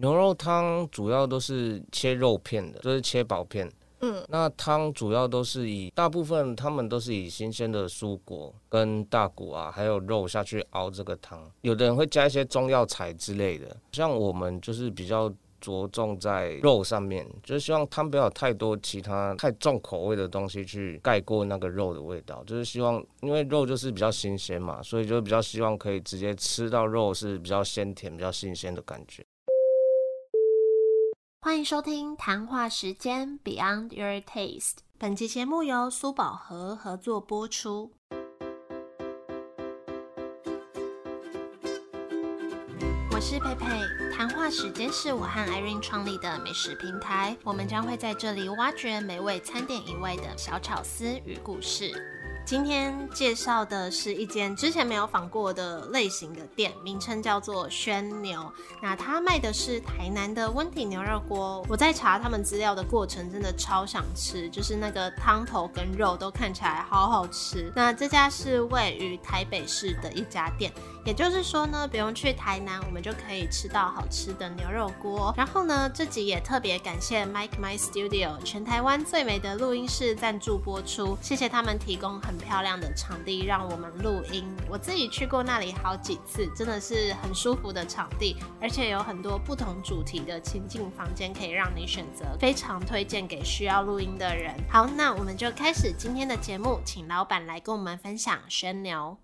牛肉汤主要都是切肉片的，就是切薄片。嗯，那汤主要都是以大部分他们都是以新鲜的蔬果跟大骨啊，还有肉下去熬这个汤。有的人会加一些中药材之类的，像我们就是比较着重在肉上面，就是希望汤不要有太多其他太重口味的东西去盖过那个肉的味道。就是希望，因为肉就是比较新鲜嘛，所以就比较希望可以直接吃到肉是比较鲜甜、比较新鲜的感觉。欢迎收听谈话时间 Beyond Your Taste。本期节目由苏宝和合作播出。我是佩佩，谈话时间是我和 Irene 创立的美食平台，我们将会在这里挖掘美味餐点以外的小巧思与故事。今天介绍的是一间之前没有访过的类型的店，名称叫做轩牛。那它卖的是台南的温体牛肉锅。我在查他们资料的过程，真的超想吃，就是那个汤头跟肉都看起来好好吃。那这家是位于台北市的一家店，也就是说呢，不用去台南，我们就可以吃到好吃的牛肉锅。然后呢，这集也特别感谢 Mike My Studio 全台湾最美的录音室赞助播出，谢谢他们提供很。漂亮的场地让我们录音，我自己去过那里好几次，真的是很舒服的场地，而且有很多不同主题的情境房间可以让你选择，非常推荐给需要录音的人。好，那我们就开始今天的节目，请老板来跟我们分享宣牛。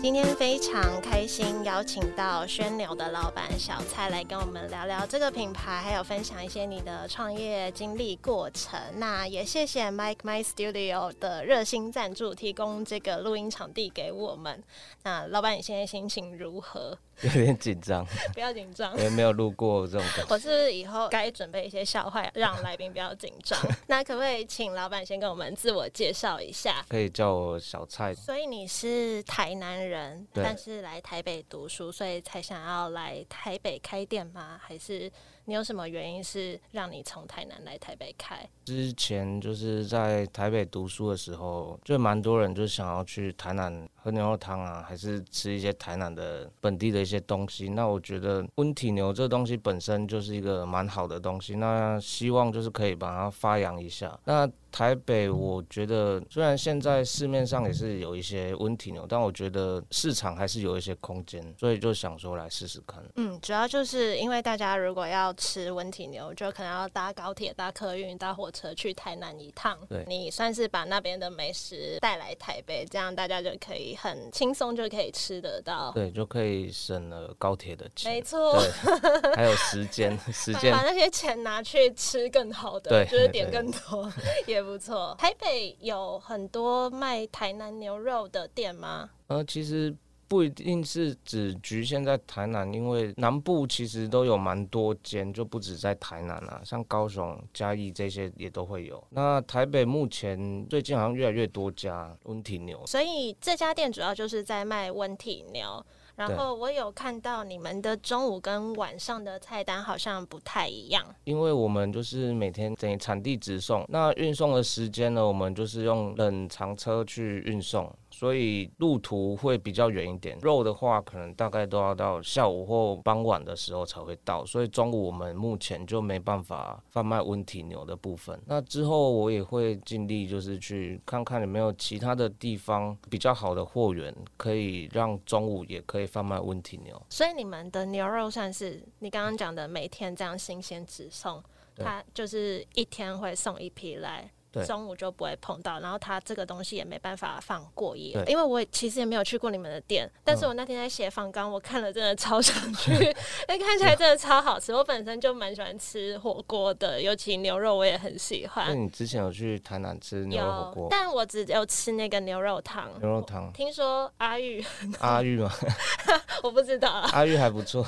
今天非常开心，邀请到轩牛的老板小蔡来跟我们聊聊这个品牌，还有分享一些你的创业经历过程。那也谢谢 Mike My Studio 的热心赞助，提供这个录音场地给我们。那老板，你现在心情如何？有点紧张，不要紧张，因为没有录过这种感觉。我是以后该准备一些笑话，让来宾不要紧张。那可不可以请老板先跟我们自我介绍一下？可以叫我小蔡。所以你是台南人，但是来台北读书，所以才想要来台北开店吗？还是？你有什么原因是让你从台南来台北开？之前就是在台北读书的时候，就蛮多人就想要去台南喝牛肉汤啊，还是吃一些台南的本地的一些东西。那我觉得温体牛这东西本身就是一个蛮好的东西，那希望就是可以把它发扬一下。那台北，我觉得虽然现在市面上也是有一些温体牛，但我觉得市场还是有一些空间，所以就想说来试试看。嗯，主要就是因为大家如果要吃温体牛，就可能要搭高铁、搭客运、搭火车去台南一趟。对，你算是把那边的美食带来台北，这样大家就可以很轻松就可以吃得到。对，就可以省了高铁的钱。没错，还有时间，时间把那些钱拿去吃更好的，就是点更多也。也不错。台北有很多卖台南牛肉的店吗？呃，其实不一定是只局限在台南，因为南部其实都有蛮多间，就不止在台南啦，像高雄、嘉义这些也都会有。那台北目前最近好像越来越多家温体牛，所以这家店主要就是在卖温体牛。然后我有看到你们的中午跟晚上的菜单好像不太一样，因为我们就是每天等于产地直送，那运送的时间呢，我们就是用冷藏车去运送。所以路途会比较远一点，肉的话可能大概都要到下午或傍晚的时候才会到，所以中午我们目前就没办法贩卖温体牛的部分。那之后我也会尽力就是去看看有没有其他的地方比较好的货源，可以让中午也可以贩卖温体牛。所以你们的牛肉算是你刚刚讲的每天这样新鲜直送，它就是一天会送一批来。中午就不会碰到，然后它这个东西也没办法放过夜，因为我其实也没有去过你们的店，但是我那天在写访纲，我看了真的超想去，因 为看起来真的超好吃。我本身就蛮喜欢吃火锅的，尤其牛肉我也很喜欢。那你之前有去台南吃牛肉火锅？但我只有吃那个牛肉汤。牛肉汤，听说阿玉，阿玉吗？我不知道。阿玉还不错，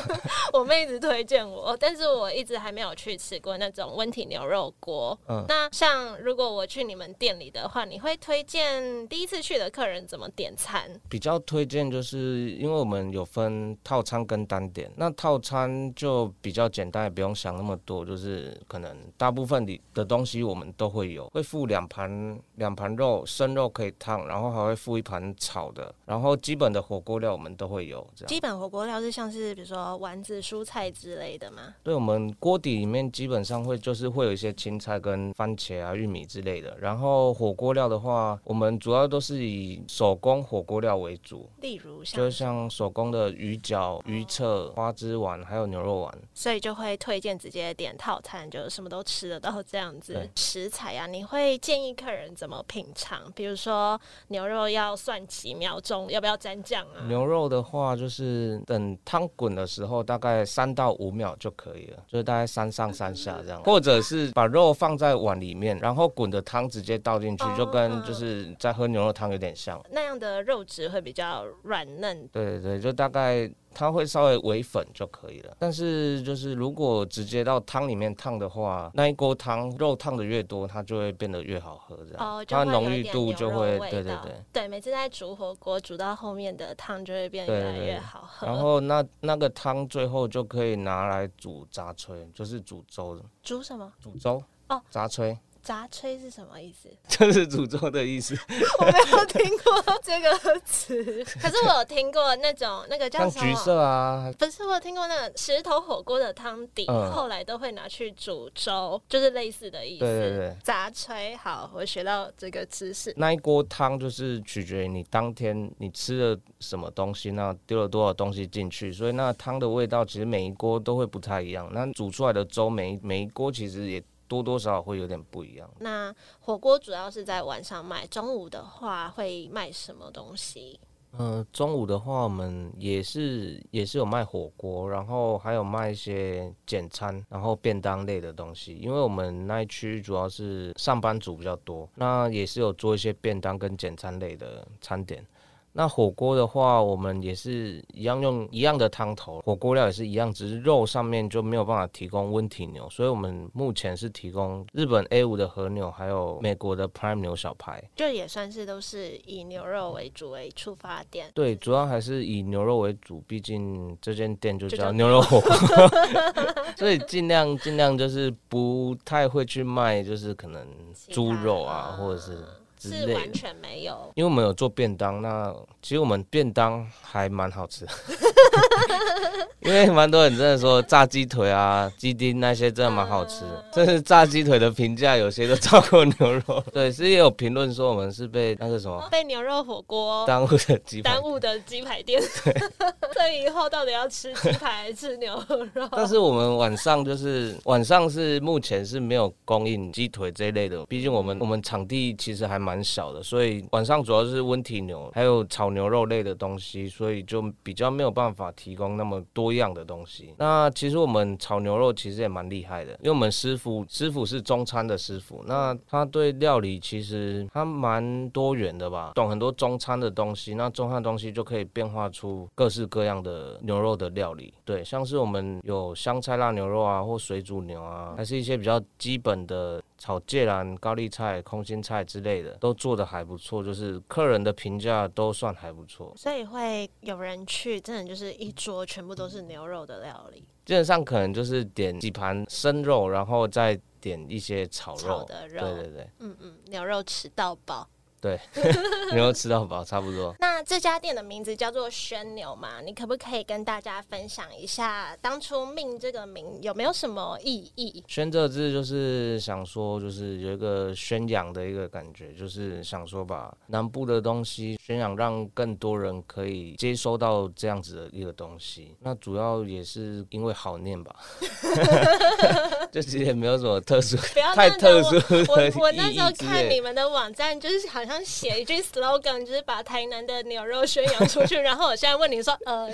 我妹一直推荐我，但是我一直还没有去吃过那种温体牛肉锅。嗯，那像。像如果我去你们店里的话，你会推荐第一次去的客人怎么点餐？比较推荐就是因为我们有分套餐跟单点，那套餐就比较简单，也不用想那么多，就是可能大部分里的东西我们都会有，会附两盘两盘肉，生肉可以烫，然后还会附一盘炒的，然后基本的火锅料我们都会有。这样，基本火锅料是像是比如说丸子、蔬菜之类的吗？对，我们锅底里面基本上会就是会有一些青菜跟番茄啊、玉米之类的，然后火锅料的话，我们主要都是以手工火锅料为主，例如像就像手工的鱼饺、鱼册、花枝丸，还有牛肉丸。所以就会推荐直接点套餐，就什么都吃得到这样子。食材啊，你会建议客人怎么品尝？比如说牛肉要算几秒钟，要不要沾酱啊？牛肉的话，就是等汤滚的时候，大概三到五秒就可以了，就是大概三上三下这样，或者是把肉放在碗里面，然后滚的汤直接倒进去，就跟就是在喝牛肉汤有点像。那样的肉质会比较软嫩。对对对，就大概它会稍微微粉就可以了。但是就是如果直接到汤里面烫的话，那一锅汤肉烫的越多，它就会变得越好喝，这样、哦，它浓郁度就会对对对。对，每次在煮火锅煮到后面的汤就会变得越来越好喝。然后那那个汤最后就可以拿来煮杂炊，就是煮粥的。煮什么？煮粥哦，杂炊杂炊是什么意思？就是煮粥的意思，我没有听过这个词，可是我有听过那种那个叫什么？橘色啊，不是，我有听过那个石头火锅的汤底，嗯后来都会拿去煮粥，就是类似的意思。对对对杂炊，好，我学到这个知识。那一锅汤就是取决于你当天你吃了什么东西，那丢了多少东西进去，所以那汤的味道其实每一锅都会不太一样。那煮出来的粥每一每一锅其实也多多少少会有点不一样。那火锅主要是在晚上卖，中午的话会卖什么东西？嗯、中午的话，我们也是也是有卖火锅，然后还有卖一些简餐，然后便当类的东西。因为我们那一区主要是上班族比较多，那也是有做一些便当跟简餐类的餐点。那火锅的话，我们也是一样用一样的汤头，火锅料也是一样，只是肉上面就没有办法提供温体牛，所以我们目前是提供日本 A 五的和牛，还有美国的 Prime 牛小排。就也算是都是以牛肉为主为出发点。对，主要还是以牛肉为主，毕竟这间店就就叫叫牛肉火锅，所以尽量尽量就是不太会去卖，就是可能猪肉啊，嗯或者是之是。完全没有。因为我们有做便当，那其实我们便当还蛮好吃的，因为蛮多人真的说炸鸡腿啊、鸡丁那些真的蛮好吃的，真是炸鸡腿的评价有些都超过牛肉。对，是也有评论说我们是被那个什么被牛肉火锅耽误的鸡排耽误的鸡排店，所以以后到底要吃鸡排还是吃牛肉？但是我们晚上就是晚上是目前是没有供应鸡腿这一类的，毕竟我们我们场地其实还蛮小的，所以晚上主要是温体牛还有炒牛肉类的东西，所以就比较没有办法提提供那么多样的东西。那其实我们炒牛肉其实也蛮厉害的，因为我们师傅师傅是中餐的师傅，那他对料理其实他蛮多元的吧，懂很多中餐的东西，那中餐的东西就可以变化出各式各样的牛肉的料理。对，像是我们有香菜辣牛肉啊，或水煮牛啊，还是一些比较基本的炒芥兰、高丽菜、空心菜之类的，都做的还不错，就是客人的评价都算还不错。所以会有人去，真的就是一桌全部都是牛肉的料理，基本上可能就是点几盘生肉，然后再点一些炒肉。炒的肉，对对对嗯嗯，牛肉吃到饱。对，牛肉吃到饱差不多。那这家店的名字叫做宣牛嘛？你可不可以跟大家分享一下当初命这个名有没有什么意义？宣这字就是想说，就是有一个宣扬的一个感觉，就是想说把南部的东西宣扬，让更多人可以接收到这样子的一个东西。那主要也是因为好念吧 就其实也没有什么特殊、不要太特殊的我我那时候。看你们的网站，就是好像写一句 slogan，就是把台南的牛肉宣扬出去。然后我现在问你说，呃，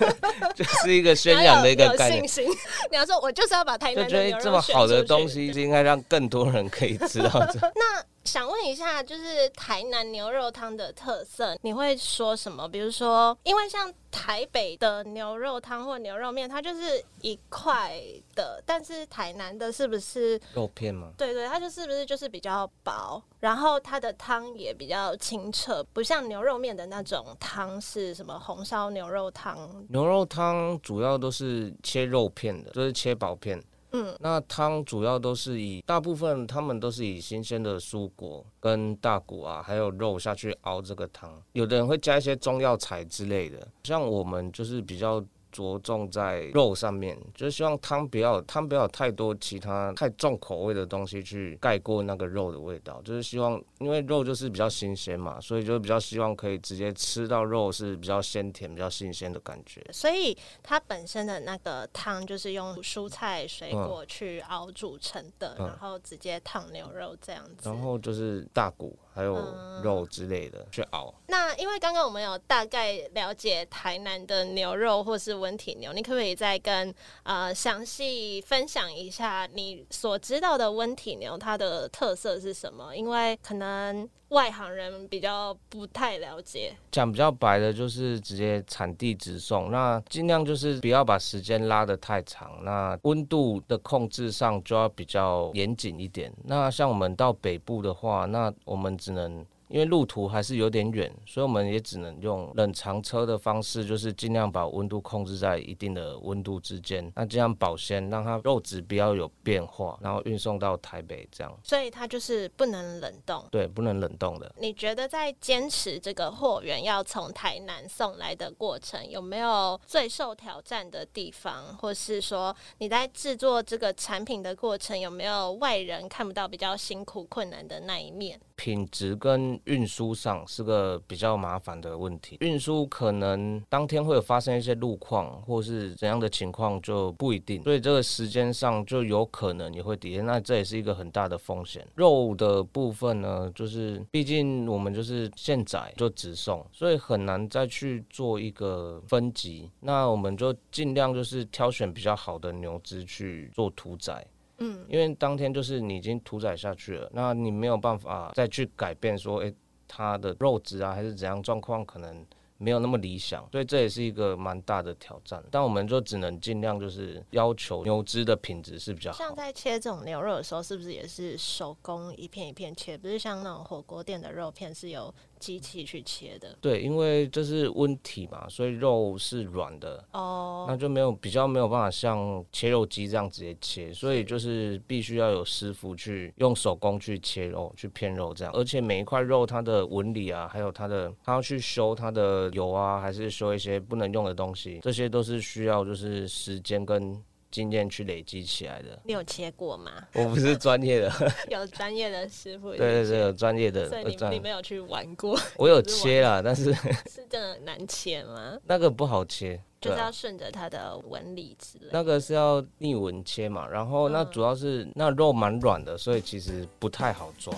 就是一个宣扬的一个概念信。心。你要说，我就是要把台南的牛肉这么好的东西，是应该让更多人可以知道这。那想问一下，就是台南牛肉汤的特色，你会说什么？比如说，因为像台北的牛肉汤或牛肉面，它就是一块的，但是台南的是不是肉片吗？对对，它就是不是就是比较薄，然后它的汤也比较清澈，不像牛肉面的那种汤是什么红烧牛肉汤。牛肉汤主要都是切肉片的，就是切薄片。嗯，那汤主要都是以大部分他们都是以新鲜的蔬果跟大骨啊，还有肉下去熬这个汤。有的人会加一些中药材之类的，像我们就是比较。着重在肉上面，就是希望汤不要汤不要太多其他太重口味的东西去盖过那个肉的味道，就是希望因为肉就是比较新鲜嘛，所以就比较希望可以直接吃到肉是比较鲜甜、比较新鲜的感觉。所以它本身的那个汤就是用蔬菜水果去熬煮成的，然后直接烫牛肉这样子。然后就是大骨还有肉之类的去熬。那因为刚刚我们有大概了解台南的牛肉或是。温体牛，你可不可以再跟呃详细分享一下你所知道的温体牛它的特色是什么？因为可能外行人比较不太了解。讲比较白的，就是直接产地直送，那尽量就是不要把时间拉得太长，那温度的控制上就要比较严谨一点。那像我们到北部的话，那我们只能。因为路途还是有点远，所以我们也只能用冷藏车的方式，就是尽量把温度控制在一定的温度之间，那这样保鲜，让它肉质不要有变化，然后运送到台北这样。所以它就是不能冷冻。对，不能冷冻的。你觉得在坚持这个货源要从台南送来的过程，有没有最受挑战的地方，或是说你在制作这个产品的过程，有没有外人看不到比较辛苦困难的那一面？品质跟运输上是个比较麻烦的问题，运输可能当天会有发生一些路况，或是怎样的情况就不一定，所以这个时间上就有可能也会抵那这也是一个很大的风险。肉的部分呢，就是毕竟我们就是现宰就直送，所以很难再去做一个分级，那我们就尽量就是挑选比较好的牛只去做屠宰。嗯，因为当天就是你已经屠宰下去了，那你没有办法再去改变说，诶，它的肉质啊还是怎样状况可能没有那么理想，所以这也是一个蛮大的挑战。但我们就只能尽量就是要求牛脂的品质是比较好。像在切这种牛肉的时候，是不是也是手工一片一片切？不是像那种火锅店的肉片是有。机器去切的，对，因为这是温体嘛，所以肉是软的，哦，那就没有比较没有办法像切肉机这样直接切，所以就是必须要有师傅去用手工去切肉、去片肉这样，而且每一块肉它的纹理啊，还有它的，它要去修它的油啊，还是修一些不能用的东西，这些都是需要就是时间跟。经验去累积起来的，你有切过吗？我不是专业的，有专业的师傅。对对对，有专业的。所以你你没有去玩过？我有切啦，但是 是真的难切吗？那个不好切，就是要顺着它的纹理之类。那个是要逆纹切嘛，然后那主要是那肉蛮软的，所以其实不太好抓。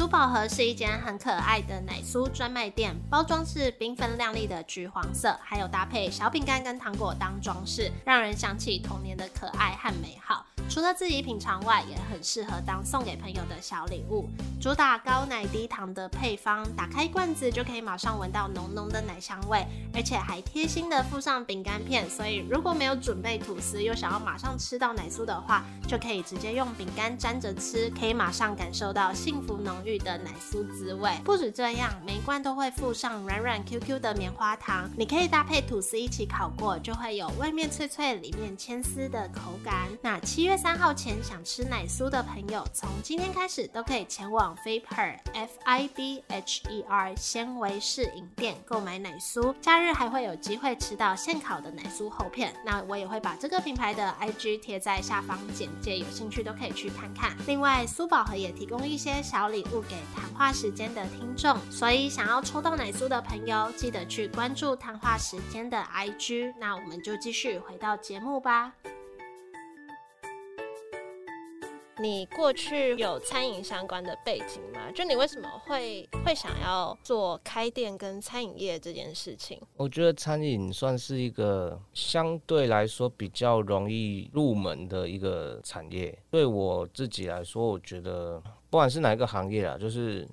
苏宝盒是一间很可爱的奶酥专卖店，包装是缤纷亮丽的橘黄色，还有搭配小饼干跟糖果当装饰，让人想起童年的可爱和美好。除了自己品尝外，也很适合当送给朋友的小礼物。主打高奶低糖的配方，打开罐子就可以马上闻到浓浓的奶香味，而且还贴心的附上饼干片，所以如果没有准备吐司，又想要马上吃到奶酥的话，就可以直接用饼干沾着吃，可以马上感受到幸福浓郁的奶酥滋味。不止这样，每一罐都会附上软软 Q Q 的棉花糖，你可以搭配吐司一起烤过，就会有外面脆脆、里面牵丝的口感。那七月。三号前想吃奶酥的朋友，从今天开始都可以前往 Fiber F I B H E R 纤维式饮店购买奶酥。假日还会有机会吃到现烤的奶酥厚片。那我也会把这个品牌的 I G 贴在下方简介，有兴趣都可以去看看。另外，苏宝盒也提供一些小礼物给谈话时间的听众，所以想要抽到奶酥的朋友，记得去关注谈话时间的 I G。那我们就继续回到节目吧。你过去有餐饮相关的背景吗？就你为什么会会想要做开店跟餐饮业这件事情？我觉得餐饮算是一个相对来说比较容易入门的一个产业。对我自己来说，我觉得不管是哪一个行业啊，就是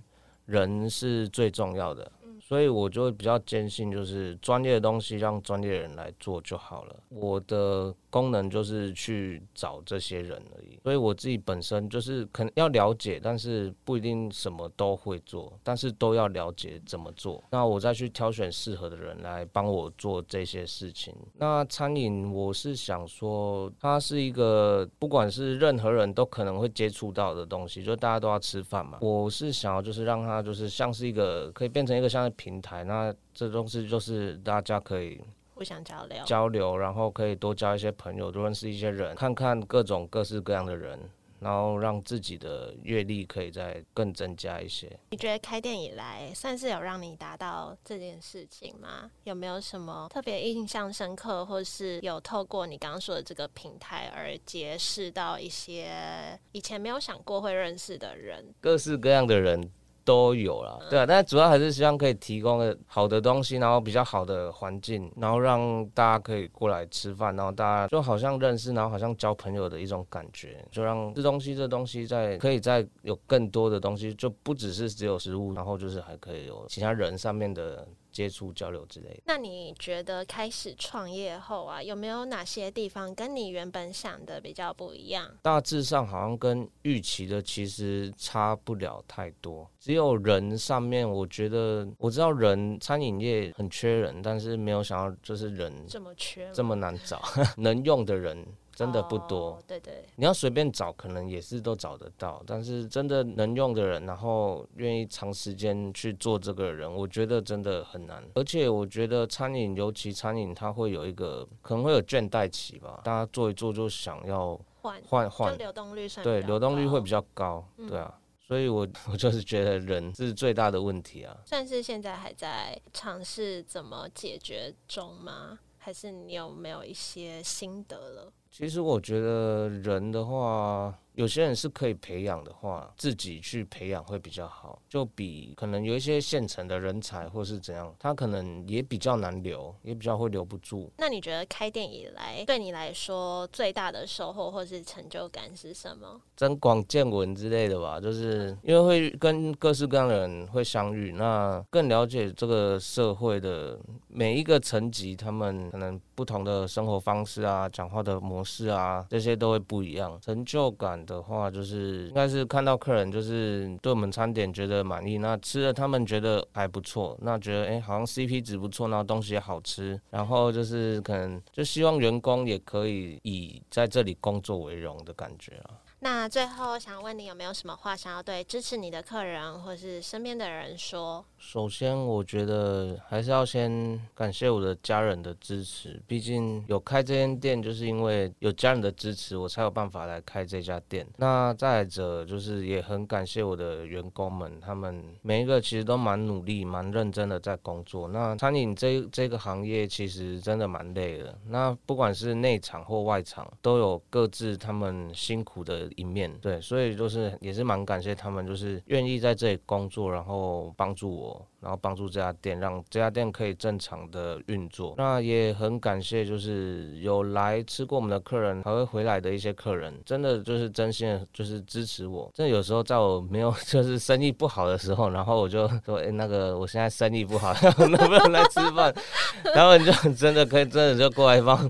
人是最重要的。所以我就会比较坚信，就是专业的东西让专业的人来做就好了。我的。功能就是去找这些人而已，所以我自己本身就是可能要了解，但是不一定什么都会做，但是都要了解怎么做。那我再去挑选适合的人来帮我做这些事情。那餐饮，我是想说，它是一个不管是任何人都可能会接触到的东西，就大家都要吃饭嘛。我是想要就是让它就是像是一个可以变成一个像平台，那这东西就是大家可以。互相交流，交流，然后可以多交一些朋友，多认识一些人，看看各种各式各样的人，然后让自己的阅历可以再更增加一些。你觉得开店以来算是有让你达到这件事情吗？有没有什么特别印象深刻，或是有透过你刚刚说的这个平台而结识到一些以前没有想过会认识的人？各式各样的人。都有了，对啊，但主要还是希望可以提供好的东西，然后比较好的环境，然后让大家可以过来吃饭，然后大家就好像认识，然后好像交朋友的一种感觉，就让吃东西这东西在可以在有更多的东西，就不只是只有食物，然后就是还可以有其他人上面的。接触交流之类。那你觉得开始创业后啊，有没有哪些地方跟你原本想的比较不一样？大致上好像跟预期的其实差不了太多，只有人上面，我觉得我知道人餐饮业很缺人，但是没有想到就是人这么缺，这么难找 能用的人。真的不多，对对，你要随便找，可能也是都找得到。但是真的能用的人，然后愿意长时间去做这个人，我觉得真的很难。而且我觉得餐饮，尤其餐饮，它会有一个可能会有倦怠期吧。大家做一做就想要换换换，流动率算对，流动率会比较高，对啊。所以我 我就是觉得人是最大的问题啊。算是现在还在尝试怎么解决中吗？还是你有没有一些心得了？其实我觉得人的话。有些人是可以培养的话，自己去培养会比较好，就比可能有一些现成的人才或是怎样，他可能也比较难留，也比较会留不住。那你觉得开店以来对你来说最大的收获或是成就感是什么？增广见闻之类的吧，就是因为会跟各式各样的人会相遇，那更了解这个社会的每一个层级，他们可能不同的生活方式啊，讲话的模式啊，这些都会不一样，成就感。的话就是应该是看到客人就是对我们餐点觉得满意，那吃了他们觉得还不错，那觉得哎好像 CP 值不错，然后东西也好吃，然后就是可能就希望员工也可以以在这里工作为荣的感觉啊。那最后想问你有没有什么话想要对支持你的客人或是身边的人说？首先，我觉得还是要先感谢我的家人的支持，毕竟有开这间店，就是因为有家人的支持，我才有办法来开这家店。那再者，就是也很感谢我的员工们，他们每一个其实都蛮努力、蛮认真的在工作。那餐饮这这个行业其实真的蛮累的，那不管是内场或外场，都有各自他们辛苦的一面。对，所以就是也是蛮感谢他们，就是愿意在这里工作，然后帮助我。然后帮助这家店，让这家店可以正常的运作。那也很感谢，就是有来吃过我们的客人，还会回来的一些客人，真的就是真心的，就是支持我。真的有时候在我没有 就是生意不好的时候，然后我就说，哎，那个我现在生意不好，能不能来吃饭？他们就真的可以，真的就过来帮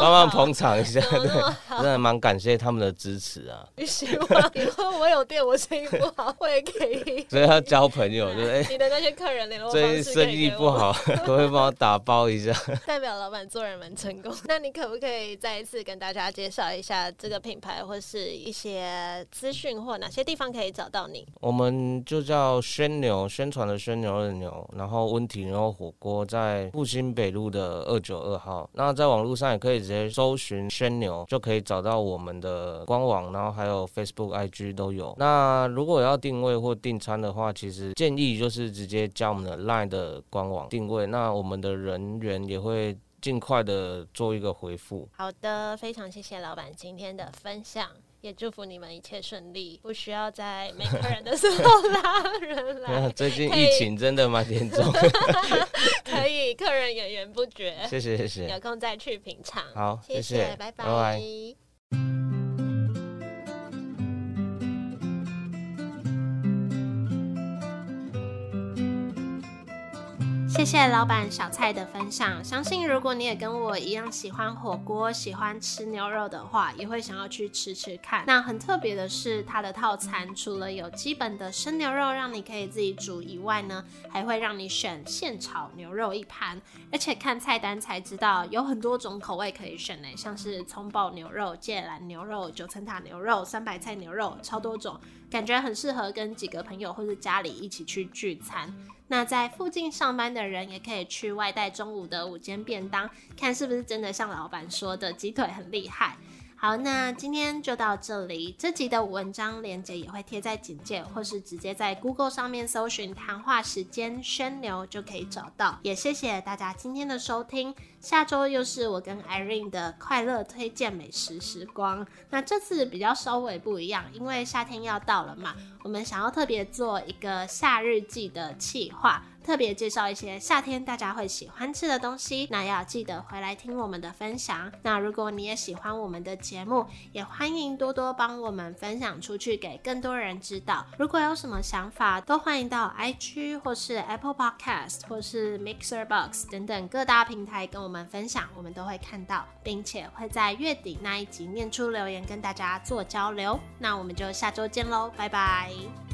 帮忙捧场一下，对，真的蛮感谢他们的支持啊。希望以后我有店，我生意不好，我也可以。所以要交朋友，对不对？你的那些。客人联络方式生意不好，可 会帮我打包一下。代表老板做人蛮成功。那你可不可以再一次跟大家介绍一下这个品牌，或是一些资讯，或哪些地方可以找到你？我们就叫宣牛，宣传的宣牛的牛，然后温体牛肉火锅在复兴北路的二九二号。那在网络上也可以直接搜寻宣牛，就可以找到我们的官网，然后还有 Facebook、IG 都有。那如果要定位或订餐的话，其实建议就是直接。加我们的 LINE 的官网定位，那我们的人员也会尽快的做一个回复。好的，非常谢谢老板今天的分享。也祝福你们一切顺利，不需要在没客人的时候拉人来。最近疫情真的蛮 严重，可以客人源源不绝。谢谢谢谢，有空再去品尝。好，谢谢，拜拜。谢谢老板小蔡的分享。相信如果你也跟我一样喜欢火锅、喜欢吃牛肉的话，也会想要去吃吃看。那很特别的是，它的套餐除了有基本的生牛肉让你可以自己煮以外呢，还会让你选现炒牛肉一盘。而且看菜单才知道有很多种口味可以选呢，像是葱爆牛肉、芥兰牛肉、九层塔牛肉、酸白菜牛肉，超多种，感觉很适合跟几个朋友或是家里一起去聚餐。那在附近上班的人也可以去外带中午的午间便当，看是不是真的像老板说的鸡腿很厉害。好，那今天就到这里。这集的文章链接也会贴在简介，或是直接在 Google 上面搜寻“谈话时间宣流”就可以找到。也谢谢大家今天的收听。下周又是我跟 Irene 的快乐推荐美食时光。那这次比较稍微不一样，因为夏天要到了嘛，我们想要特别做一个夏日季的企划，特别介绍一些夏天大家会喜欢吃的东西。那要记得回来听我们的分享。那如果你也喜欢我们的节目，也欢迎多多帮我们分享出去，给更多人知道。如果有什么想法，都欢迎到 IG 或是 Apple Podcast 或是 Mixer Box 等等各大平台跟我们。分享，我们都会看到，并且会在月底那一集念出留言，跟大家做交流。那我们就下周见喽，拜拜。